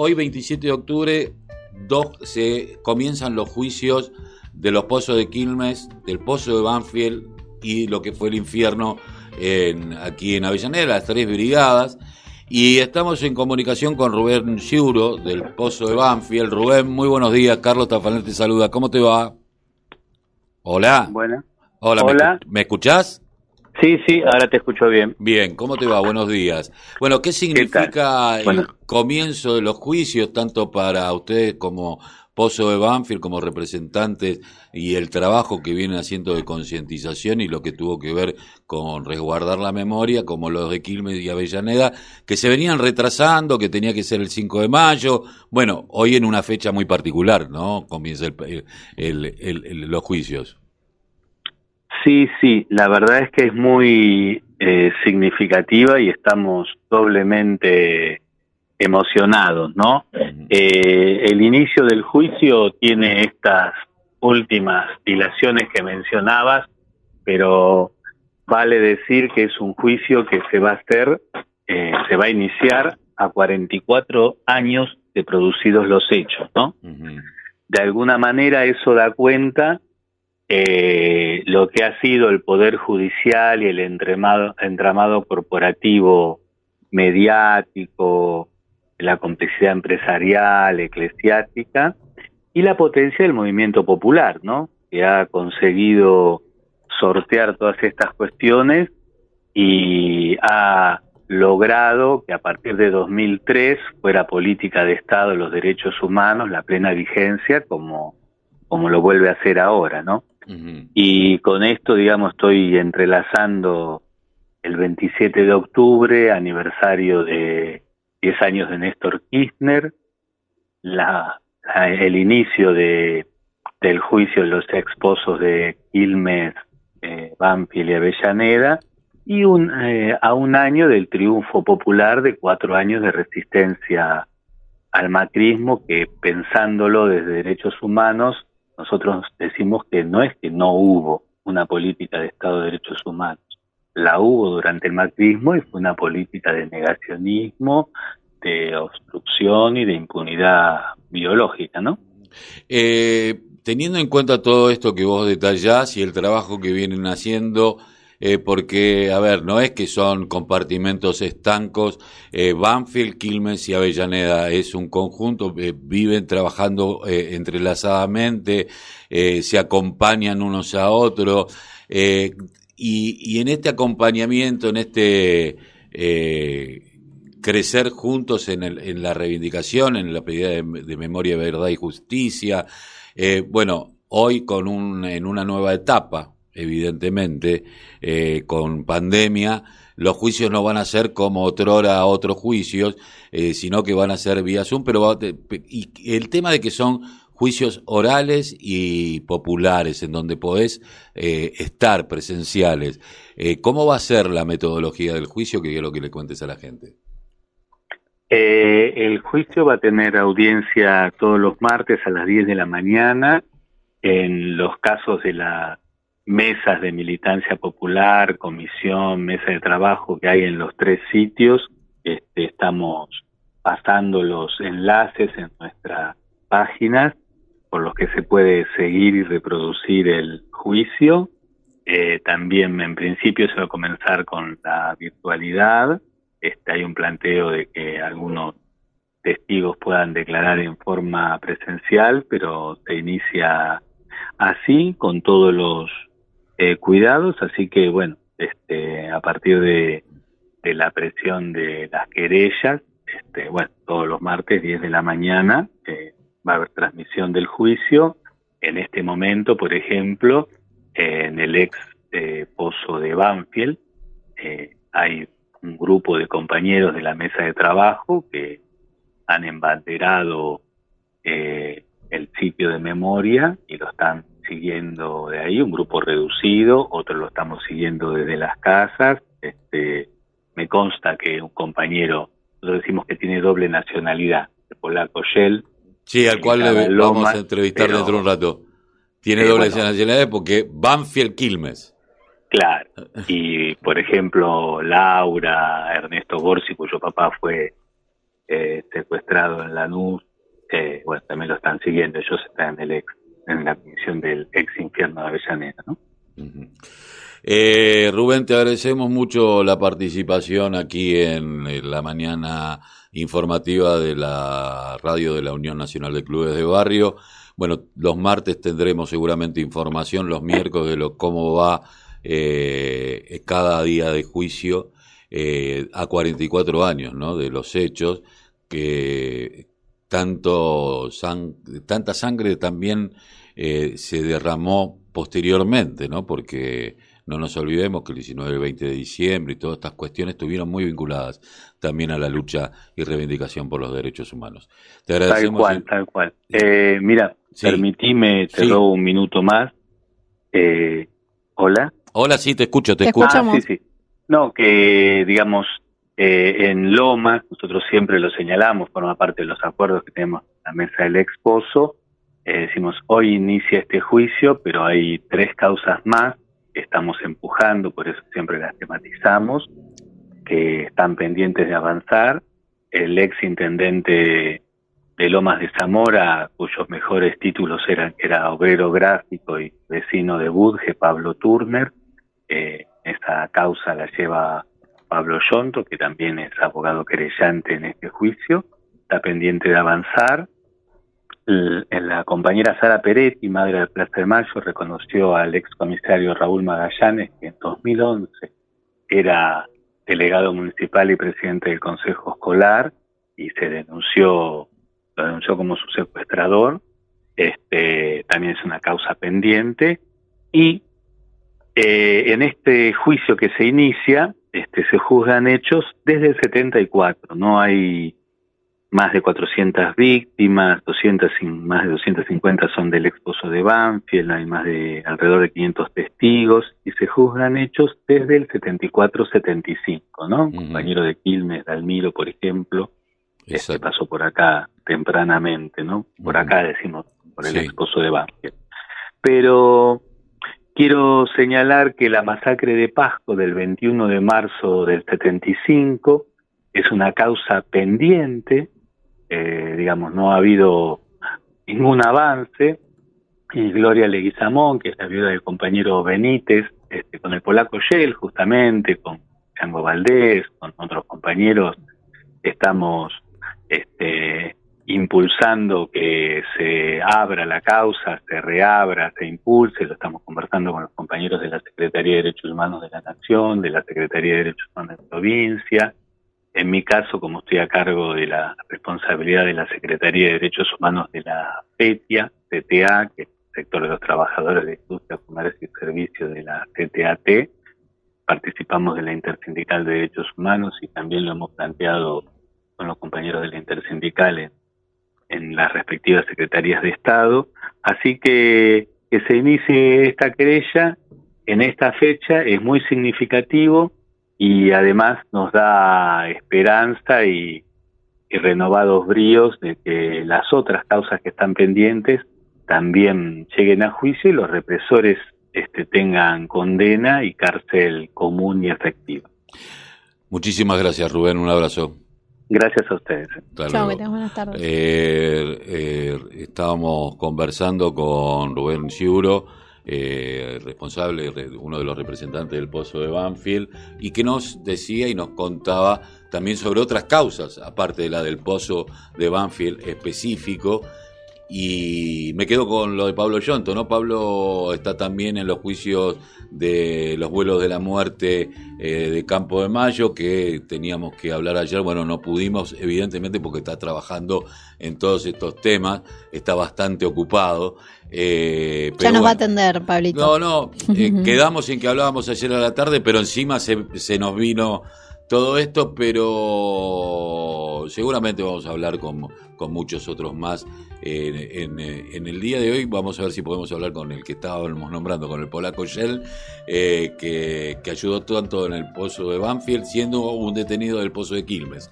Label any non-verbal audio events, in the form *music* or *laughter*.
hoy 27 de octubre se comienzan los juicios de los pozos de Quilmes, del pozo de Banfield y lo que fue el infierno en, aquí en Avellaneda, las tres brigadas. Y estamos en comunicación con Rubén Ciuro del Pozo de Banfield. Rubén, muy buenos días. Carlos Tafanel te saluda. ¿Cómo te va? Hola. Bueno. Hola, Hola. ¿me, escuchás? Sí, sí, ahora te escucho bien. Bien, ¿cómo te va? Buenos días. Bueno, ¿qué significa el comienzo de los juicios, tanto para ustedes como Pozo de Banfield como representantes y el trabajo que vienen haciendo de concientización y lo que tuvo que ver con resguardar la memoria, como los de Quilmes y Avellaneda, que se venían retrasando, que tenía que ser el 5 de mayo. Bueno, hoy en una fecha muy particular, ¿no? Comienza el, los juicios. Sí, sí, la verdad es que es muy eh, significativa y estamos doblemente emocionados, ¿no? Eh, el inicio del juicio tiene estas últimas dilaciones que mencionabas, pero vale decir que es un juicio que se va a hacer, eh, se va a iniciar a 44 años de producidos los hechos, ¿no? De alguna manera eso da cuenta eh, lo que ha sido el Poder Judicial y el entramado, entramado corporativo mediático, la complejidad empresarial, eclesiástica y la potencia del movimiento popular, ¿no? Que ha conseguido sortear todas estas cuestiones y ha logrado que a partir de 2003 fuera política de Estado los derechos humanos la plena vigencia como, como lo vuelve a hacer ahora, ¿no? Y con esto, digamos, estoy entrelazando el 27 de octubre, aniversario de 10 años de Néstor Kirchner, la, el inicio de, del juicio de los expozos de Quilmes, eh, y Avellaneda, y un, eh, a un año del triunfo popular de cuatro años de resistencia al macrismo, que pensándolo desde derechos humanos, nosotros decimos que no es que no hubo una política de Estado de Derechos Humanos, la hubo durante el macrismo y fue una política de negacionismo, de obstrucción y de impunidad biológica, ¿no? Eh, teniendo en cuenta todo esto que vos detallás y el trabajo que vienen haciendo, eh, porque, a ver, no es que son compartimentos estancos, eh, Banfield, Quilmes y Avellaneda es un conjunto, viven trabajando entrelazadamente, se acompañan unos a otros, y, en este acompañamiento, en este crecer juntos en, el, en, la reivindicación, en la pedida de, memoria, verdad y justicia. Eh, bueno, hoy con un, en una nueva etapa, evidentemente, eh, con pandemia, los juicios no van a ser como otrora otros juicios, eh, sino que van a ser vía Zoom, pero y el tema de que son juicios orales y populares, en donde podés eh, estar presenciales. ¿Cómo va a ser la metodología del juicio? Que quiero que le cuentes a la gente. El juicio va a tener audiencia todos los martes a las 10 de la mañana en los casos de las mesas de militancia popular, comisión, mesa de trabajo que hay en los tres sitios. Este, estamos pasando los enlaces en nuestras páginas por los que se puede seguir y reproducir el juicio. Eh, también en principio se va a comenzar con la virtualidad este, hay un planteo de que algunos testigos puedan declarar en forma presencial, pero se inicia así, con todos los eh, cuidados, así que bueno, este, a partir de, la presión de las querellas, este, bueno, todos los martes 10 de la mañana eh, va a haber transmisión del juicio. En este momento, por ejemplo, en el ex eh, pozo de Banfield, hay un grupo de compañeros de la mesa de trabajo que han embanderado eh, el sitio de memoria y lo están siguiendo de ahí, un grupo reducido, otros lo estamos siguiendo desde las casas. Este, me consta que un compañero, lo decimos que tiene doble nacionalidad, el polaco Shell. Sí, al cual le vamos a entrevistar dentro de un rato. Tiene doble nacionalidad porque Banfield Quilmes. Claro. Y, por ejemplo, Laura, Ernesto Gorsi, cuyo papá fue eh, secuestrado en Lanús, eh, bueno, también lo están siguiendo, ellos están en el ex, en la misión del ex infierno de Avellaneda, ¿no? Eh, Rubén, te agradecemos mucho la participación aquí en, la mañana informativa de la radio de la Unión Nacional de Clubes de Barrio. Bueno, los martes tendremos seguramente información, los miércoles de lo, cómo va eh, cada día de juicio eh, a 44 años ¿no? de los hechos, que tanto tanta sangre también eh, se derramó posteriormente, ¿no? porque no nos olvidemos que el 19 y el 20 de diciembre y todas estas cuestiones estuvieron muy vinculadas también a la lucha y reivindicación por los derechos humanos. Te agradecemos. Tal cual, tal cual. Eh, mira, permitime, te robo un minuto más. Eh, Hola. Hola, sí, te escucho, te, escucho. Ah, sí, sí. No, que digamos, eh, en Loma, nosotros siempre lo señalamos, forma parte de los acuerdos que tenemos en la mesa del exposo. decimos, hoy inicia este juicio, pero hay tres causas más estamos empujando, por eso siempre las tematizamos, que están pendientes de avanzar. El ex intendente de Lomas de Zamora, cuyos mejores títulos eran era obrero gráfico y vecino de Budge, Pablo Turner. Eh, esta causa la lleva Pablo Yonto, que también es abogado querellante en este juicio. Está pendiente de avanzar la compañera Sara Peretti, madre de Plaza de Mayo, reconoció al excomisario Raúl Magallanes, que en 2011 era delegado municipal y presidente del Consejo Escolar, y se denunció, lo denunció como su secuestrador. Este, también es una causa pendiente. Y eh, en este juicio que se inicia, este, se juzgan hechos desde el 74. No hay más de 400 víctimas, 200, más de 250 son del esposo de Banfield, hay más de alrededor de 500 testigos y se juzgan hechos desde el 74-75, ¿no? Un compañero de Quilmes, Dalmiro, por ejemplo, este pasó por acá tempranamente, ¿no? Por acá decimos, por el esposo de Banfield. Pero quiero señalar que la masacre de Pasco del 21 de marzo del 75 es una causa pendiente eh, digamos, no ha habido ningún avance, y Gloria Leguizamón, que es la viuda del compañero Benítez, este, con el polaco Shell, justamente, con Chango Valdés, con otros compañeros, estamos este, impulsando que se abra la causa, se reabra, se impulse, lo estamos conversando con los compañeros de la Secretaría de Derechos Humanos de la Nación, de la Secretaría de Derechos Humanos de la provincia, en mi caso, como estoy a cargo de la responsabilidad de la Secretaría de Derechos Humanos de la PETIA, CTA, que es el sector de los trabajadores de industria, comercio y servicios de la CTAT, participamos de la Intersindical de Derechos Humanos y también lo hemos planteado con los compañeros de la Intersindical en, en las respectivas secretarías de Estado. Así que que se inicie esta querella en esta fecha es muy significativo y además nos da esperanza y, renovados bríos de que las otras causas que están pendientes también lleguen a juicio y los represores este, tengan condena y cárcel común y efectiva. Muchísimas gracias, Rubén. Un abrazo. Gracias a ustedes. Chao, buenas tardes. Eh, eh, estábamos conversando con Rubén Ciuro eh, responsable, uno de los representantes del Pozo de Banfield, y que nos decía y nos contaba también sobre otras causas, aparte de la del Pozo de Banfield específico. Y me quedo con lo de Pablo Yonto, ¿no? Pablo está también en los juicios de los vuelos de la muerte eh, de Campo de Mayo, que teníamos que hablar ayer, bueno, no pudimos, evidentemente, porque está trabajando en todos estos temas, está bastante ocupado. Eh, ya nos va a atender, Pablito. No, no, eh, *laughs* quedamos en que hablábamos ayer a la tarde, pero encima se, se nos vino todo esto, pero seguramente vamos a hablar con, con muchos otros más en, en, el día de hoy. Vamos a ver si podemos hablar con el que estábamos nombrando, con el polaco Shell, eh, que, que ayudó tanto en el pozo de Banfield, siendo un detenido del pozo de Quilmes.